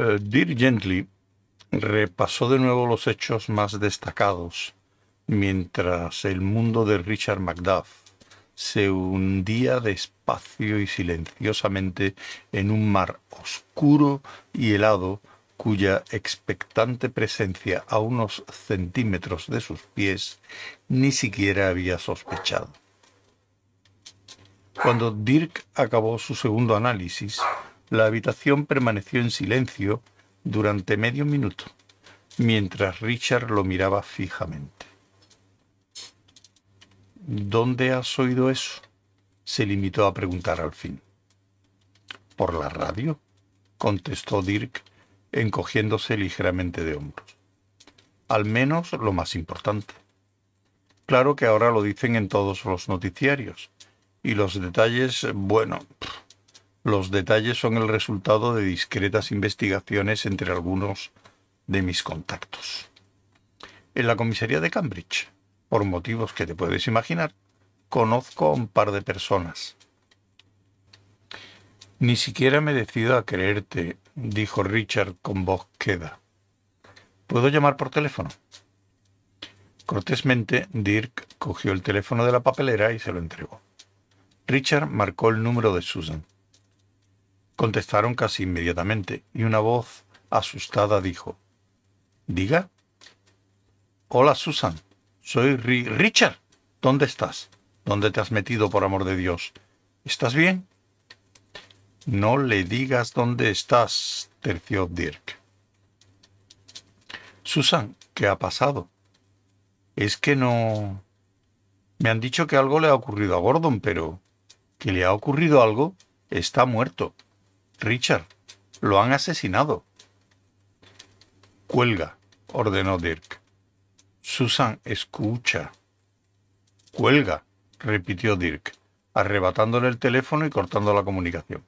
Eh, Dear Gently repasó de nuevo los hechos más destacados mientras el mundo de Richard Macduff se hundía despacio y silenciosamente en un mar oscuro y helado cuya expectante presencia a unos centímetros de sus pies ni siquiera había sospechado. Cuando Dirk acabó su segundo análisis, la habitación permaneció en silencio durante medio minuto, mientras Richard lo miraba fijamente. ¿Dónde has oído eso? se limitó a preguntar al fin. ¿Por la radio? contestó Dirk, encogiéndose ligeramente de hombros. Al menos lo más importante. Claro que ahora lo dicen en todos los noticiarios. Y los detalles, bueno, los detalles son el resultado de discretas investigaciones entre algunos de mis contactos. En la comisaría de Cambridge, por motivos que te puedes imaginar, conozco a un par de personas. Ni siquiera me decido a creerte, dijo Richard con voz queda. ¿Puedo llamar por teléfono? Cortésmente, Dirk cogió el teléfono de la papelera y se lo entregó. Richard marcó el número de Susan. Contestaron casi inmediatamente y una voz asustada dijo, Diga. Hola, Susan. Soy Richard. ¿Dónde estás? ¿Dónde te has metido, por amor de Dios? ¿Estás bien? No le digas dónde estás, terció Dirk. Susan, ¿qué ha pasado? Es que no... Me han dicho que algo le ha ocurrido a Gordon, pero... ¿Que le ha ocurrido algo? Está muerto. Richard, lo han asesinado. Cuelga, ordenó Dirk. Susan, escucha. Cuelga, repitió Dirk, arrebatándole el teléfono y cortando la comunicación.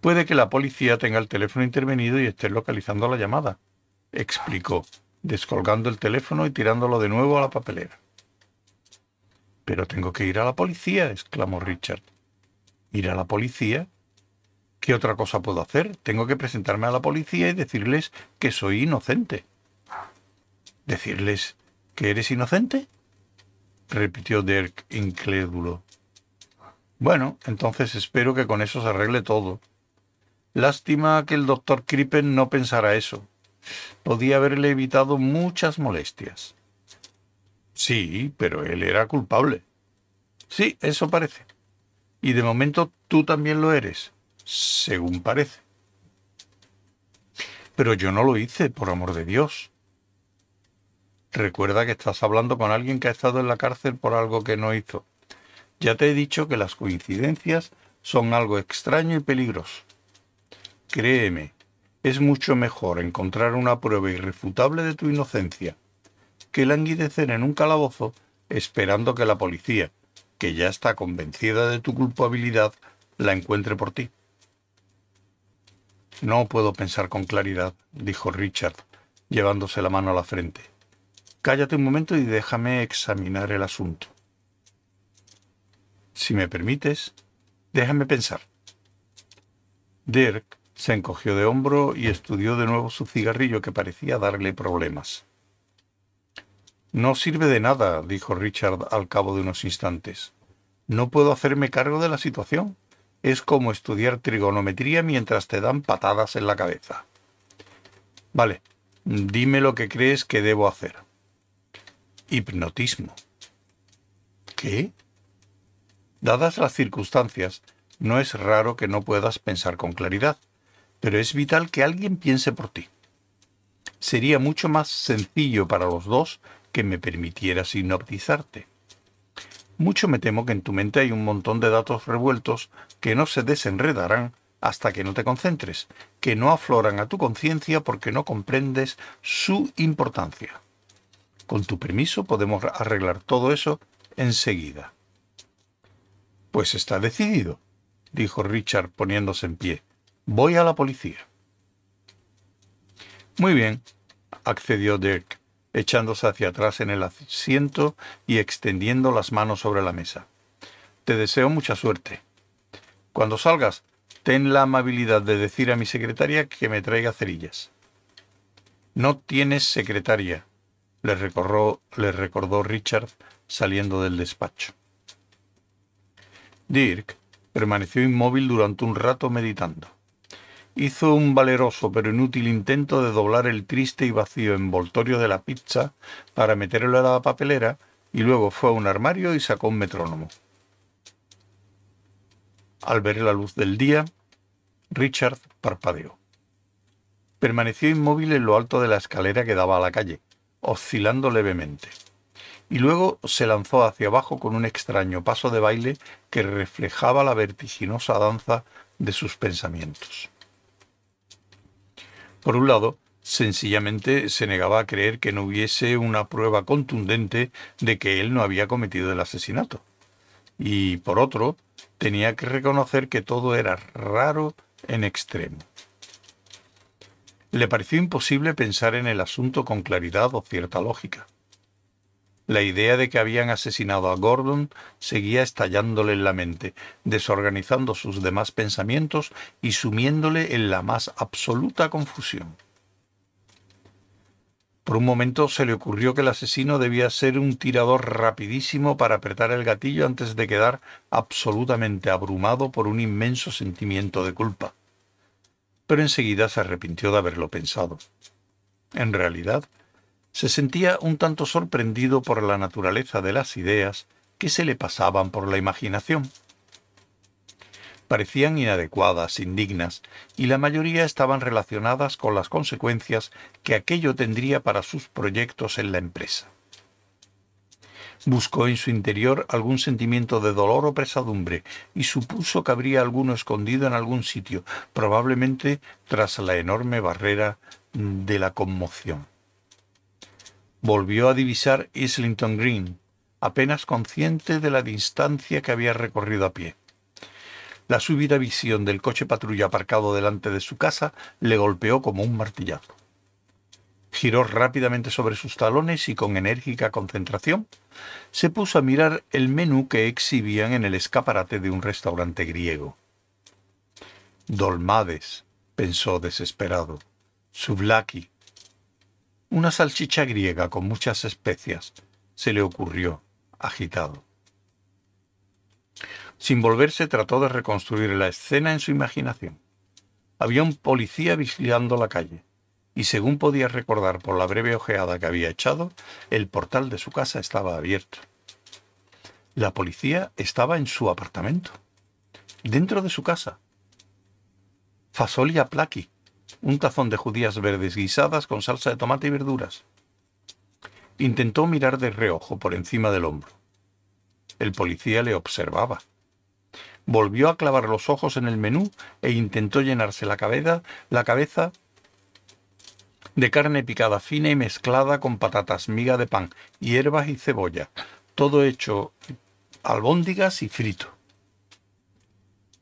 Puede que la policía tenga el teléfono intervenido y esté localizando la llamada, explicó, descolgando el teléfono y tirándolo de nuevo a la papelera. Pero tengo que ir a la policía, exclamó Richard ir a la policía. ¿Qué otra cosa puedo hacer? Tengo que presentarme a la policía y decirles que soy inocente. ¿Decirles que eres inocente? repitió Dirk incrédulo. Bueno, entonces espero que con eso se arregle todo. Lástima que el doctor Crippen no pensara eso. Podía haberle evitado muchas molestias. Sí, pero él era culpable. Sí, eso parece. Y de momento tú también lo eres, según parece. Pero yo no lo hice, por amor de Dios. Recuerda que estás hablando con alguien que ha estado en la cárcel por algo que no hizo. Ya te he dicho que las coincidencias son algo extraño y peligroso. Créeme, es mucho mejor encontrar una prueba irrefutable de tu inocencia que languidecer en un calabozo esperando que la policía, que ya está convencida de tu culpabilidad, la encuentre por ti. No puedo pensar con claridad, dijo Richard, llevándose la mano a la frente. Cállate un momento y déjame examinar el asunto. Si me permites, déjame pensar. Dirk se encogió de hombro y estudió de nuevo su cigarrillo que parecía darle problemas. No sirve de nada, dijo Richard al cabo de unos instantes. No puedo hacerme cargo de la situación. Es como estudiar trigonometría mientras te dan patadas en la cabeza. Vale, dime lo que crees que debo hacer. Hipnotismo. ¿Qué? Dadas las circunstancias, no es raro que no puedas pensar con claridad, pero es vital que alguien piense por ti. Sería mucho más sencillo para los dos que me permitieras hipnotizarte. Mucho me temo que en tu mente hay un montón de datos revueltos que no se desenredarán hasta que no te concentres, que no afloran a tu conciencia porque no comprendes su importancia. Con tu permiso podemos arreglar todo eso enseguida. Pues está decidido, dijo Richard poniéndose en pie. Voy a la policía. Muy bien, accedió Dirk echándose hacia atrás en el asiento y extendiendo las manos sobre la mesa. Te deseo mucha suerte. Cuando salgas, ten la amabilidad de decir a mi secretaria que me traiga cerillas. No tienes secretaria, le recordó, le recordó Richard saliendo del despacho. Dirk permaneció inmóvil durante un rato meditando. Hizo un valeroso pero inútil intento de doblar el triste y vacío envoltorio de la pizza para meterlo a la papelera y luego fue a un armario y sacó un metrónomo. Al ver la luz del día, Richard parpadeó. Permaneció inmóvil en lo alto de la escalera que daba a la calle, oscilando levemente, y luego se lanzó hacia abajo con un extraño paso de baile que reflejaba la vertiginosa danza de sus pensamientos. Por un lado, sencillamente se negaba a creer que no hubiese una prueba contundente de que él no había cometido el asesinato. Y por otro, tenía que reconocer que todo era raro en extremo. Le pareció imposible pensar en el asunto con claridad o cierta lógica. La idea de que habían asesinado a Gordon seguía estallándole en la mente, desorganizando sus demás pensamientos y sumiéndole en la más absoluta confusión. Por un momento se le ocurrió que el asesino debía ser un tirador rapidísimo para apretar el gatillo antes de quedar absolutamente abrumado por un inmenso sentimiento de culpa. Pero enseguida se arrepintió de haberlo pensado. En realidad, se sentía un tanto sorprendido por la naturaleza de las ideas que se le pasaban por la imaginación parecían inadecuadas, indignas, y la mayoría estaban relacionadas con las consecuencias que aquello tendría para sus proyectos en la empresa. Buscó en su interior algún sentimiento de dolor o pesadumbre y supuso que habría alguno escondido en algún sitio, probablemente tras la enorme barrera de la conmoción. Volvió a divisar Islington Green, apenas consciente de la distancia que había recorrido a pie. La súbita visión del coche patrulla aparcado delante de su casa le golpeó como un martillazo. Giró rápidamente sobre sus talones y con enérgica concentración se puso a mirar el menú que exhibían en el escaparate de un restaurante griego. Dolmades, pensó desesperado. Souvlaki. Una salchicha griega con muchas especias, se le ocurrió, agitado. Sin volverse trató de reconstruir la escena en su imaginación. Había un policía vigilando la calle, y según podía recordar por la breve ojeada que había echado, el portal de su casa estaba abierto. La policía estaba en su apartamento, dentro de su casa. Fasolia plaki, un tazón de judías verdes guisadas con salsa de tomate y verduras. Intentó mirar de reojo por encima del hombro. El policía le observaba volvió a clavar los ojos en el menú e intentó llenarse la cabeza, la cabeza de carne picada fina y mezclada con patatas, miga de pan, hierbas y cebolla, todo hecho albóndigas y frito.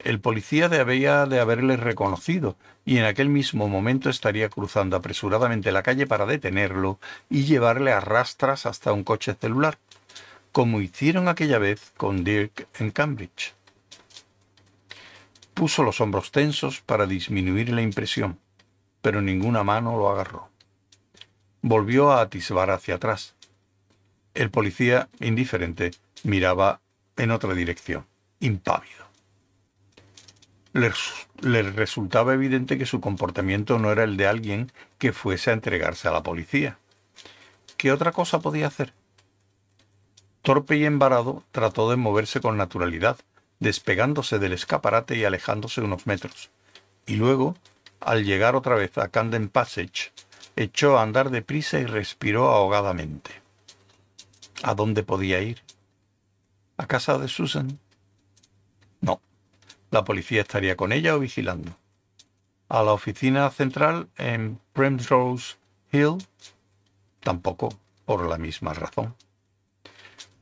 El policía debía de haberle reconocido y en aquel mismo momento estaría cruzando apresuradamente la calle para detenerlo y llevarle a rastras hasta un coche celular, como hicieron aquella vez con Dirk en Cambridge. Puso los hombros tensos para disminuir la impresión, pero ninguna mano lo agarró. Volvió a atisbar hacia atrás. El policía, indiferente, miraba en otra dirección, impávido. Le, le, resultaba evidente que su comportamiento no era el de alguien que fuese a entregarse a la policía. ¿Qué otra cosa podía hacer? Torpe y embarado, trató de moverse con naturalidad, despegándose del escaparate y alejándose unos metros. Y luego, al llegar otra vez a Camden Passage, echó a andar deprisa y respiró ahogadamente. ¿A dónde podía ir? ¿A casa de Susan? La policía estaría con ella o vigilando. ¿A la oficina central en Primrose Hill? Tampoco, por la misma razón.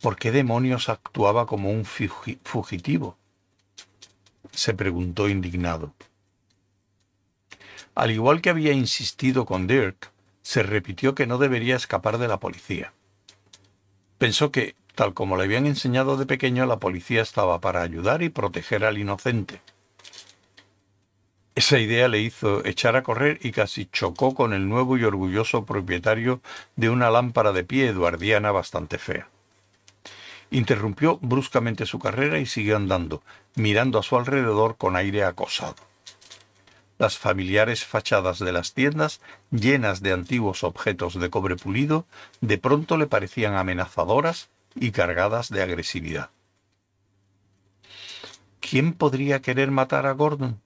¿Por qué demonios actuaba como un fugitivo? se preguntó indignado. Al igual que había insistido con Dirk, se repitió que no debería escapar de la policía. Pensó que, tal como le habían enseñado de pequeño, la policía estaba para ayudar y proteger al inocente. Esa idea le hizo echar a correr y casi chocó con el nuevo y orgulloso propietario de una lámpara de pie eduardiana bastante fea. Interrumpió bruscamente su carrera y siguió andando, mirando a su alrededor con aire acosado. Las familiares fachadas de las tiendas, llenas de antiguos objetos de cobre pulido, de pronto le parecían amenazadoras y cargadas de agresividad. ¿Quién podría querer matar a Gordon?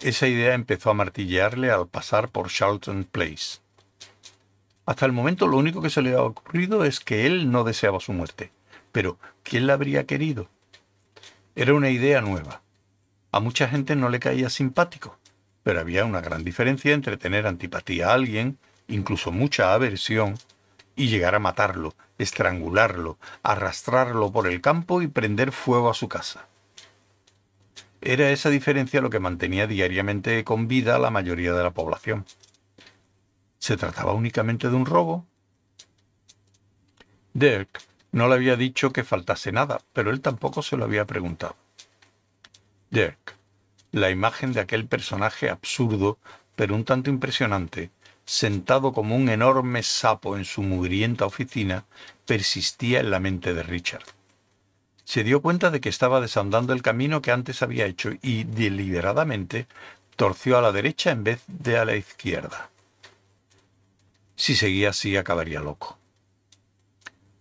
Esa idea empezó a martillearle al pasar por Charlton Place. Hasta el momento lo único que se le ha ocurrido es que él no deseaba su muerte. Pero, ¿quién la habría querido? Era una idea nueva. A mucha gente no le caía simpático, pero había una gran diferencia entre tener antipatía a alguien, incluso mucha aversión, y llegar a matarlo, estrangularlo, arrastrarlo por el campo y prender fuego a su casa. Era esa diferencia lo que mantenía diariamente con vida a la mayoría de la población. ¿Se trataba únicamente de un robo? Dirk no le había dicho que faltase nada, pero él tampoco se lo había preguntado. Dirk, la imagen de aquel personaje absurdo, pero un tanto impresionante, sentado como un enorme sapo en su mugrienta oficina, persistía en la mente de Richard se dio cuenta de que estaba desandando el camino que antes había hecho y deliberadamente torció a la derecha en vez de a la izquierda. Si seguía así acabaría loco.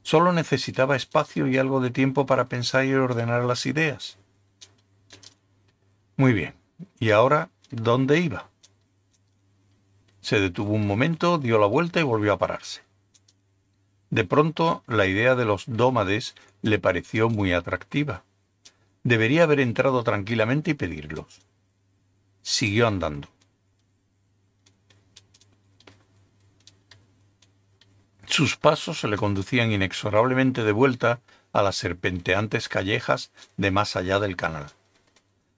Solo necesitaba espacio y algo de tiempo para pensar y ordenar las ideas. Muy bien. ¿Y ahora dónde iba? Se detuvo un momento, dio la vuelta y volvió a pararse. De pronto la idea de los dómades le pareció muy atractiva. Debería haber entrado tranquilamente y pedirlos. Siguió andando. Sus pasos se le conducían inexorablemente de vuelta a las serpenteantes callejas de más allá del canal.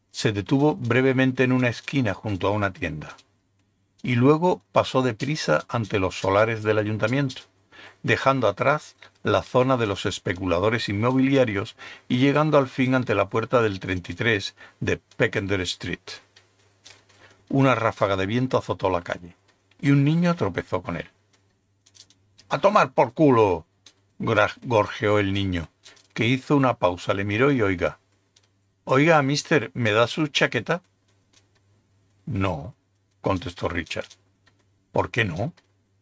Se detuvo brevemente en una esquina junto a una tienda y luego pasó deprisa ante los solares del ayuntamiento dejando atrás la zona de los especuladores inmobiliarios y llegando al fin ante la puerta del 33 de Peckender Street. Una ráfaga de viento azotó la calle y un niño tropezó con él. ¡A tomar por culo! gorjeó el niño, que hizo una pausa, le miró y oiga. Oiga, mister, ¿me da su chaqueta? No, contestó Richard. ¿Por qué no?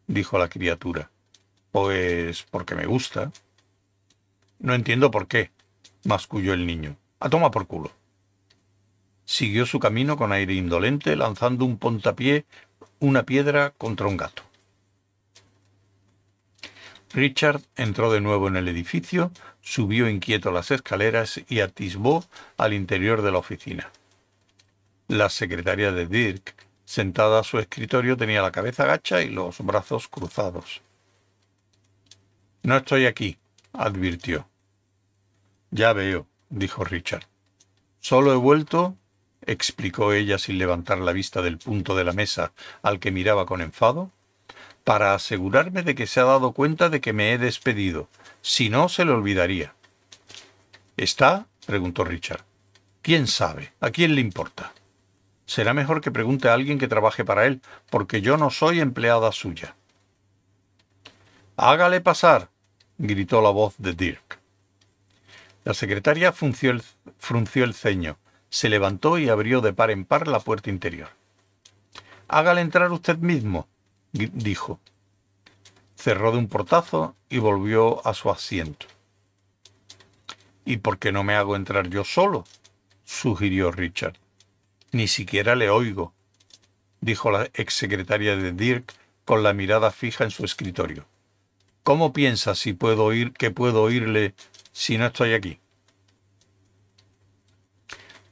dijo la criatura. Pues porque me gusta. No entiendo por qué, masculló el niño. A toma por culo. Siguió su camino con aire indolente, lanzando un pontapié, una piedra contra un gato. Richard entró de nuevo en el edificio, subió inquieto las escaleras y atisbó al interior de la oficina. La secretaria de Dirk, sentada a su escritorio, tenía la cabeza gacha y los brazos cruzados. No estoy aquí, advirtió. Ya veo, dijo Richard. Solo he vuelto, explicó ella sin levantar la vista del punto de la mesa al que miraba con enfado, para asegurarme de que se ha dado cuenta de que me he despedido. Si no, se le olvidaría. ¿Está? preguntó Richard. ¿Quién sabe? ¿A quién le importa? Será mejor que pregunte a alguien que trabaje para él, porque yo no soy empleada suya. Hágale pasar, gritó la voz de Dirk. La secretaria frunció el, ceño, se levantó y abrió de par en par la puerta interior. Hágale entrar usted mismo, dijo. Cerró de un portazo y volvió a su asiento. ¿Y por qué no me hago entrar yo solo? sugirió Richard. Ni siquiera le oigo, dijo la exsecretaria de Dirk con la mirada fija en su escritorio. ¿Cómo piensa si puedo oír que puedo oírle si no estoy aquí?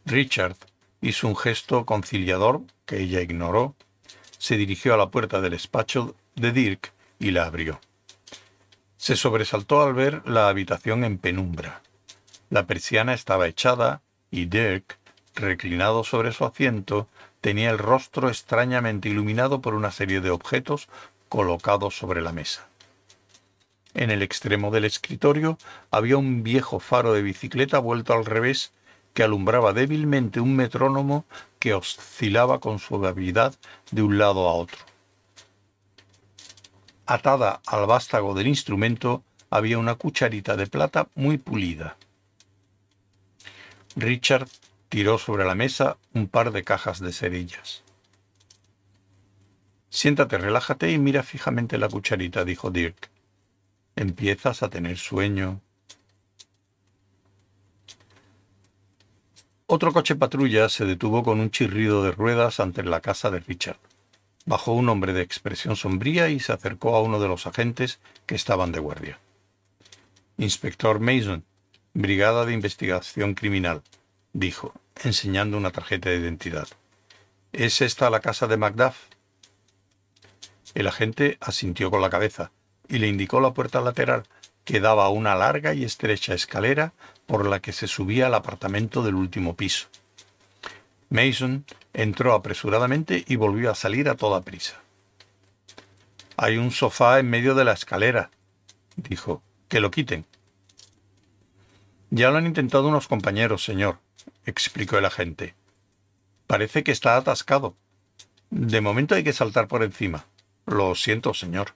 Richard hizo un gesto conciliador que ella ignoró, se dirigió a la puerta del despacho de Dirk y la abrió. Se sobresaltó al ver la habitación en penumbra. La persiana estaba echada y Dirk, reclinado sobre su asiento, tenía el rostro extrañamente iluminado por una serie de objetos colocados sobre la mesa. En el extremo del escritorio había un viejo faro de bicicleta vuelto al revés que alumbraba débilmente un metrónomo que oscilaba con suavidad de un lado a otro. Atada al vástago del instrumento había una cucharita de plata muy pulida. Richard tiró sobre la mesa un par de cajas de cerillas. Siéntate, relájate y mira fijamente la cucharita, dijo Dirk. Empiezas a tener sueño. Otro coche patrulla se detuvo con un chirrido de ruedas ante la casa de Richard. Bajó un hombre de expresión sombría y se acercó a uno de los agentes que estaban de guardia. Inspector Mason, Brigada de Investigación Criminal, dijo, enseñando una tarjeta de identidad. ¿Es esta la casa de Macduff? El agente asintió con la cabeza y le indicó la puerta lateral que daba a una larga y estrecha escalera por la que se subía al apartamento del último piso. Mason entró apresuradamente y volvió a salir a toda prisa. Hay un sofá en medio de la escalera, dijo. Que lo quiten. Ya lo han intentado unos compañeros, señor, explicó el agente. Parece que está atascado. De momento hay que saltar por encima. Lo siento, señor.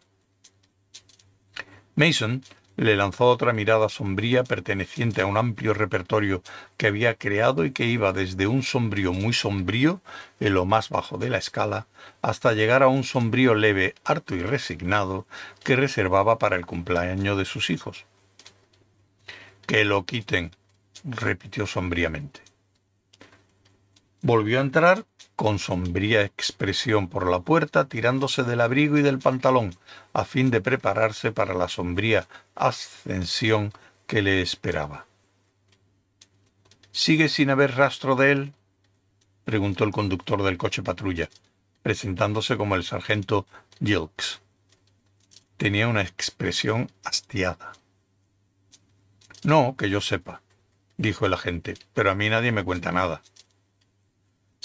Mason le lanzó otra mirada sombría perteneciente a un amplio repertorio que había creado y que iba desde un sombrío muy sombrío, en lo más bajo de la escala, hasta llegar a un sombrío leve, harto y resignado que reservaba para el cumpleaños de sus hijos. Que lo quiten, repitió sombríamente. Volvió a entrar con sombría expresión por la puerta, tirándose del abrigo y del pantalón, a fin de prepararse para la sombría ascensión que le esperaba. ¿Sigue sin haber rastro de él? preguntó el conductor del coche patrulla, presentándose como el sargento Gilks. Tenía una expresión hastiada. No, que yo sepa, dijo el agente, pero a mí nadie me cuenta nada.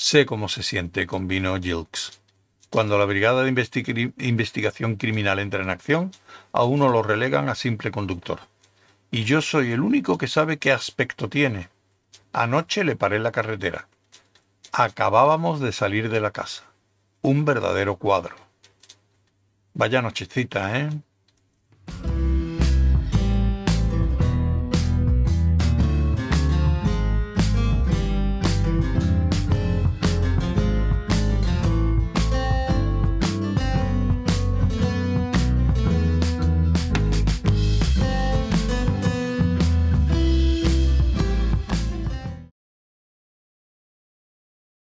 Sé cómo se siente, convino Gilks. Cuando la Brigada de Investigación Criminal entra en acción, a uno lo relegan a simple conductor. Y yo soy el único que sabe qué aspecto tiene. Anoche le paré la carretera. Acabábamos de salir de la casa. Un verdadero cuadro. Vaya nochecita, ¿eh?